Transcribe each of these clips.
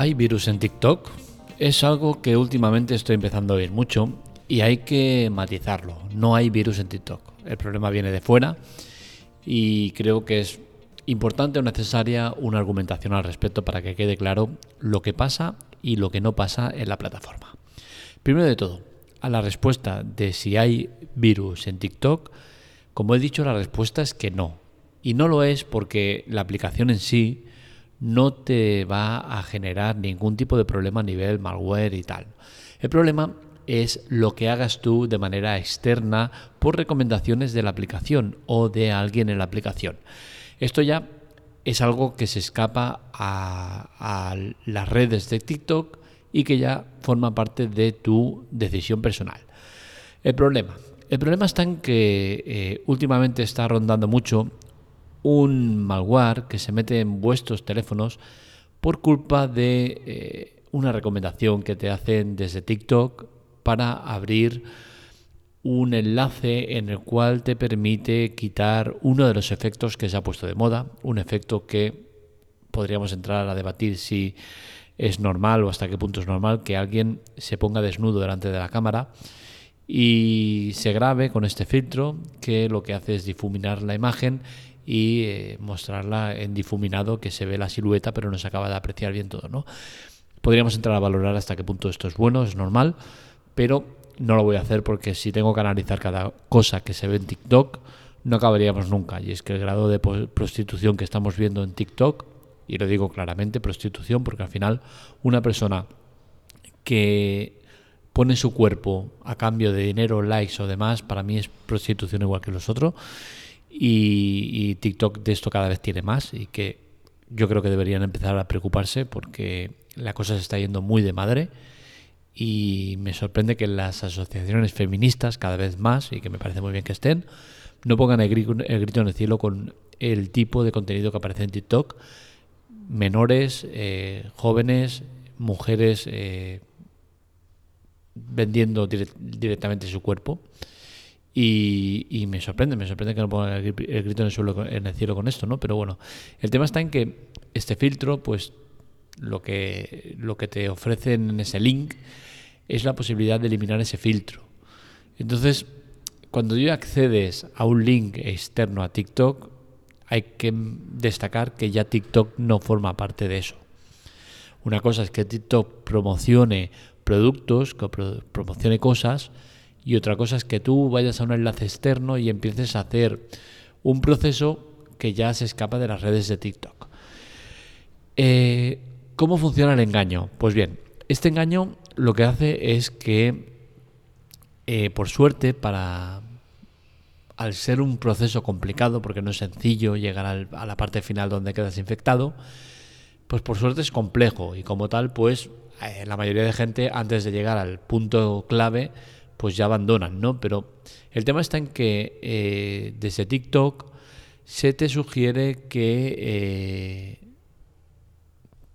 ¿Hay virus en TikTok? Es algo que últimamente estoy empezando a oír mucho y hay que matizarlo. No hay virus en TikTok. El problema viene de fuera y creo que es importante o necesaria una argumentación al respecto para que quede claro lo que pasa y lo que no pasa en la plataforma. Primero de todo, a la respuesta de si hay virus en TikTok, como he dicho, la respuesta es que no. Y no lo es porque la aplicación en sí no te va a generar ningún tipo de problema a nivel malware y tal. El problema es lo que hagas tú de manera externa por recomendaciones de la aplicación o de alguien en la aplicación. Esto ya es algo que se escapa a, las redes de TikTok y que ya forma parte de tu decisión personal. El problema. El problema está en que eh, últimamente está rondando mucho un malware que se mete en vuestros teléfonos por culpa de eh, una recomendación que te hacen desde TikTok para abrir un enlace en el cual te permite quitar uno de los efectos que se ha puesto de moda, un efecto que podríamos entrar a debatir si es normal o hasta qué punto es normal que alguien se ponga desnudo delante de la cámara y se grabe con este filtro que lo que hace es difuminar la imagen y eh, mostrarla en difuminado que se ve la silueta pero no se acaba de apreciar bien todo, ¿no? Podríamos entrar a valorar hasta qué punto esto es bueno, es normal, pero no lo voy a hacer porque si tengo que analizar cada cosa que se ve en TikTok, no acabaríamos nunca. Y es que el grado de prostitución que estamos viendo en TikTok, y lo digo claramente, prostitución, porque al final una persona que pone su cuerpo a cambio de dinero, likes o demás, para mí es prostitución igual que los otros. Y, TikTok de esto cada vez tiene más y que yo creo que deberían empezar a preocuparse porque la cosa se está yendo muy de madre y me sorprende que las asociaciones feministas cada vez más, y que me parece muy bien que estén, no pongan el grito, en el cielo con el tipo de contenido que aparece en TikTok. Menores, eh, jóvenes, mujeres eh, vendiendo directamente su cuerpo. Y, me sorprende, me sorprende que no pongan el, grito en el, en el cielo con esto, ¿no? Pero bueno, el tema está en que este filtro, pues lo que, lo que te ofrecen en ese link es la posibilidad de eliminar ese filtro. Entonces, cuando tú accedes a un link externo a TikTok, hay que destacar que ya TikTok no forma parte de eso. Una cosa es que TikTok promocione productos, que promocione cosas, y otra cosa es que tú vayas a un enlace externo y empieces a hacer un proceso que ya se escapa de las redes de TikTok. Eh, ¿Cómo funciona el engaño? Pues bien, este engaño lo que hace es que, eh, por suerte, para al ser un proceso complicado, porque no es sencillo llegar a la parte final donde quedas infectado, pues por suerte es complejo y como tal, pues eh, la mayoría de gente antes de llegar al punto clave, pues ya abandonan, ¿no? Pero el tema está en que eh, desde TikTok se te sugiere que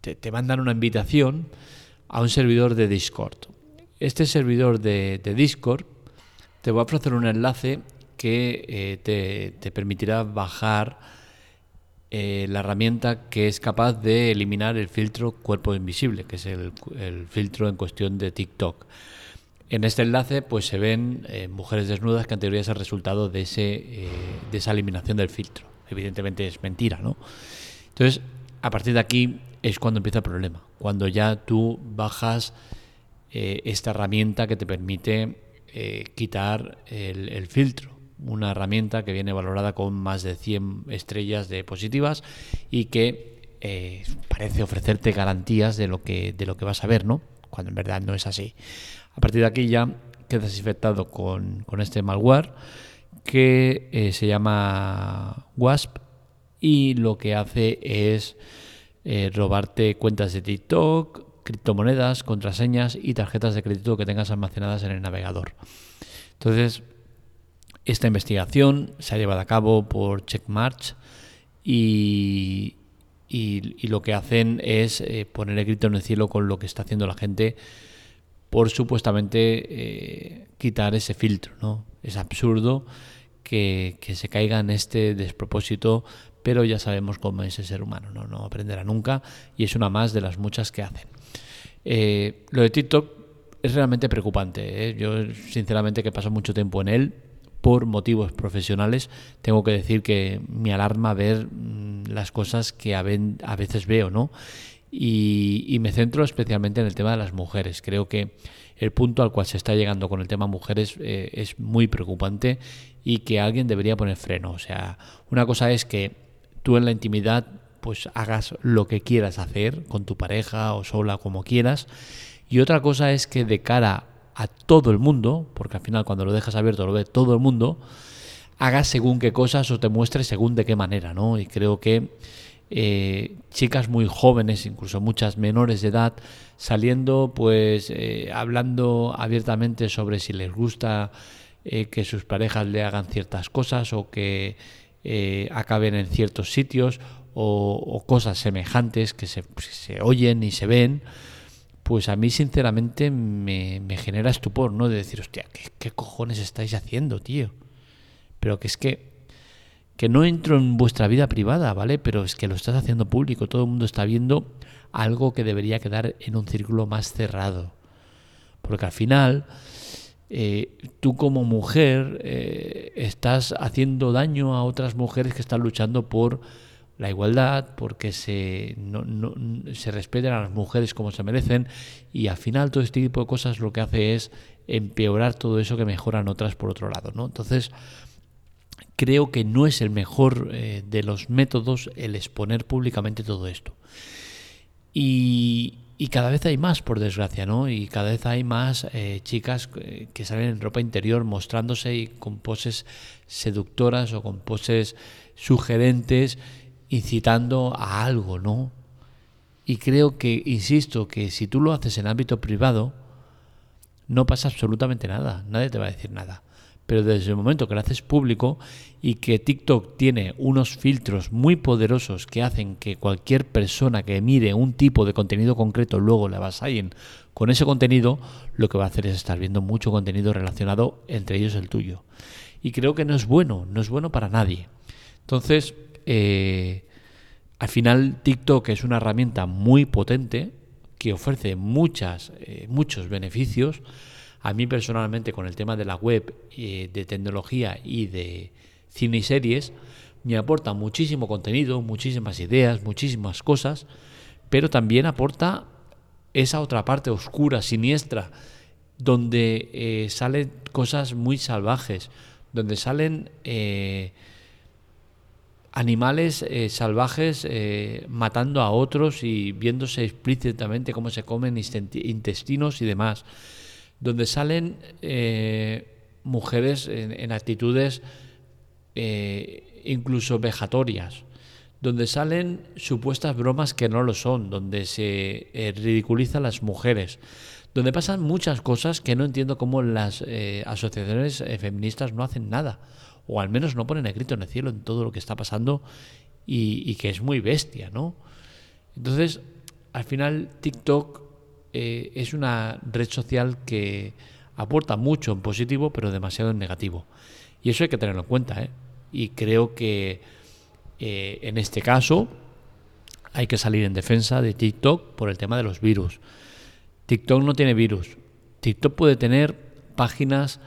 te, te mandan una invitación a un servidor de Discord. Este servidor de, Discord te va a ofrecer un enlace que eh, te, permitirá bajar eh, la herramienta que es capaz de eliminar el filtro cuerpo invisible, que es el, filtro en cuestión de TikTok. En este enlace pues se ven eh, mujeres desnudas que en teoría es el resultado de, ese, de esa eliminación del filtro. Evidentemente es mentira, ¿no? Entonces, a partir de aquí es cuando empieza el problema, cuando ya tú bajas eh, esta herramienta que te permite eh, quitar el, filtro. Una herramienta que viene valorada con más de 100 estrellas de positivas y que eh, parece ofrecerte garantías de lo, que, de lo que vas a ver, ¿no? Cuando en verdad no es así. A partir de aquí ya quedas infectado con, con este malware que se llama WASP y lo que hace es eh, robarte cuentas de TikTok, criptomonedas, contraseñas y tarjetas de crédito que tengas almacenadas en el navegador. Entonces, esta investigación se ha llevado a cabo por Checkmarch y, y, lo que hacen es eh, poner el grito en el cielo con lo que está haciendo la gente por supuestamente eh, quitar ese filtro. ¿no? Es absurdo que, que se caiga en este despropósito pero ya sabemos cómo es ese ser humano, no, no aprenderá nunca y es una más de las muchas que hacen. Eh, lo de TikTok es realmente preocupante. Yo, sinceramente, que paso mucho tiempo en él por motivos profesionales, tengo que decir que me alarma ver mm, las cosas que a, veces veo, ¿no? Y, me centro especialmente en el tema de las mujeres. Creo que el punto al cual se está llegando con el tema mujeres eh, es muy preocupante y que alguien debería poner freno. O sea, una cosa es que tú en la intimidad pues hagas lo que quieras hacer con tu pareja o sola como quieras y otra cosa es que de cara a todo el mundo, porque al final cuando lo dejas abierto lo ve todo el mundo, hagas según qué cosas o te muestres según de qué manera, ¿no? Y creo que eh, chicas muy jóvenes, incluso muchas menores de edad, saliendo, pues eh, hablando abiertamente sobre si les gusta eh, que sus parejas le hagan ciertas cosas o que acaben en ciertos sitios o, cosas semejantes que se, se oyen y se ven pues a mí sinceramente me, genera estupor, ¿no? De decir, hostia, ¿qué, cojones estáis haciendo, tío? Pero que es que, que no entro en vuestra vida privada, ¿vale? Pero es que lo estás haciendo público, todo el mundo está viendo algo que debería quedar en un círculo más cerrado. Porque al final, eh, tú como mujer eh, estás haciendo daño a otras mujeres que están luchando por la igualdad, porque se, no, se respeten a las mujeres como se merecen y al final todo este tipo de cosas lo que hace es empeorar todo eso que mejoran otras por otro lado. ¿no? Entonces, creo que no es el mejor eh, de los métodos el exponer públicamente todo esto. Y, cada vez hay más, por desgracia, ¿no? Y cada vez hay más eh, chicas eh, que salen en ropa interior mostrándose y con poses seductoras o con poses sugerentes incitando a algo, ¿no? Y creo que, insisto, que si tú lo haces en ámbito privado, no pasa absolutamente nada, nadie te va a decir nada. Pero desde el momento que lo haces público y que TikTok tiene unos filtros muy poderosos que hacen que cualquier persona que mire un tipo de contenido concreto luego le avasallen con ese contenido, lo que va a hacer es estar viendo mucho contenido relacionado, entre ellos el tuyo. Y creo que no es bueno, no es bueno para nadie. Entonces, eh, al final TikTok es una herramienta muy potente que ofrece muchas, eh, muchos beneficios. A mí personalmente con el tema de la web, eh, de tecnología y de cine y series, me aporta muchísimo contenido, muchísimas ideas, muchísimas cosas, pero también aporta esa otra parte oscura, siniestra, donde salen cosas muy salvajes, donde salen animales eh, salvajes eh, matando a otros y viéndose explícitamente cómo se comen intestinos y demás, donde salen eh, mujeres en, actitudes incluso vejatorias, donde salen supuestas bromas que no lo son, donde se ridiculiza a las mujeres, donde pasan muchas cosas que no entiendo cómo las asociaciones feministas no hacen nada o al menos no ponen grito en el cielo en todo lo que está pasando y, que es muy bestia, ¿no? Entonces, al final TikTok eh, es una red social que aporta mucho en positivo, pero demasiado en negativo. Y eso hay que tenerlo en cuenta, ¿eh? Y creo que eh, en este caso hay que salir en defensa de TikTok por el tema de los virus. TikTok no tiene virus. TikTok puede tener páginas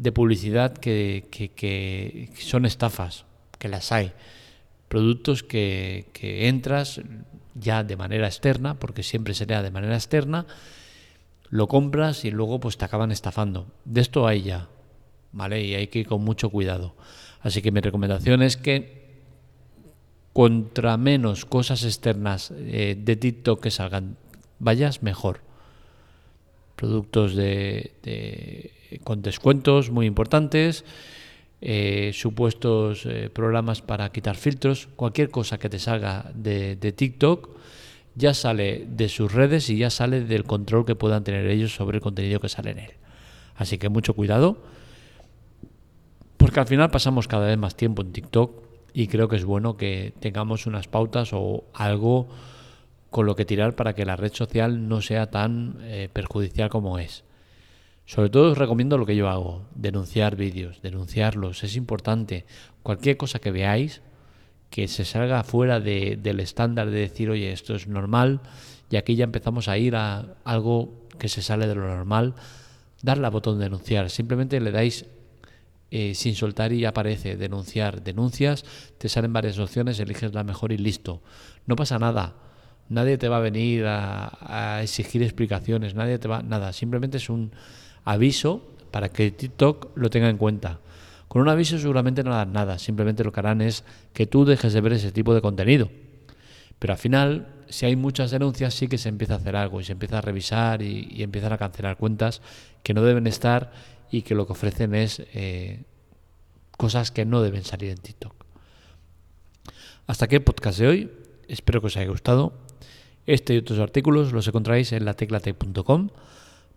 de publicidad que, que, son estafas, que las hay. Productos que, entras ya de manera externa, porque siempre será de manera externa, lo compras y luego pues te acaban estafando. De esto hay ya, ¿vale? Y hay que ir con mucho cuidado. Así que mi recomendación es que contra menos cosas externas eh, de TikTok que salgan, vayas mejor. Productos de con descuentos muy importantes, eh, supuestos eh, programas para quitar filtros, cualquier cosa que te salga de, TikTok ya sale de sus redes y ya sale del control que puedan tener ellos sobre el contenido que sale en él. Así que mucho cuidado, porque al final pasamos cada vez más tiempo en TikTok y creo que es bueno que tengamos unas pautas o algo con lo que tirar para que la red social no sea tan eh, perjudicial como es. Sobre todo os recomiendo lo que yo hago, denunciar vídeos, denunciarlos, es importante. Cualquier cosa que veáis que se salga fuera de, del estándar de decir, oye, esto es normal, y aquí ya empezamos a ir a algo que se sale de lo normal, darle al botón de denunciar. Simplemente le dais eh, sin soltar y aparece denunciar, denuncias, te salen varias opciones, eliges la mejor y listo. No pasa nada. Nadie te va a venir a, a exigir explicaciones, nadie te va, nada, simplemente es un aviso para que TikTok lo tenga en cuenta. Con un aviso seguramente no harán nada, simplemente lo que harán es que tú dejes de ver ese tipo de contenido. Pero al final, si hay muchas denuncias, sí que se empieza a hacer algo y se empieza a revisar y, empiezan a cancelar cuentas que no deben estar y que lo que ofrecen es eh, cosas que no deben salir en TikTok. Hasta aquí el podcast de hoy. Espero que os haya gustado. Este y otros artículos los encontráis en lateclatec.com.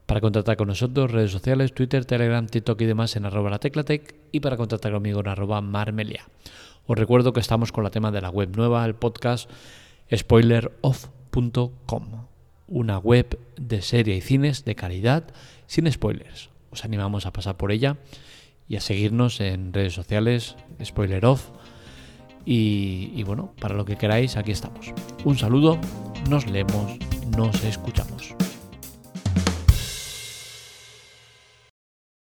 Para contactar con nosotros, redes sociales, Twitter, Telegram, TikTok y demás en arroba lateclatec y para contactar conmigo en arroba marmelia. Os recuerdo que estamos con la tema de la web nueva, el podcast spoileroff.com, una web de serie y cines de calidad sin spoilers. Os animamos a pasar por ella y a seguirnos en redes sociales, spoileroff. Y, y bueno, para lo que queráis, aquí estamos. Un saludo, nos leemos, nos escuchamos.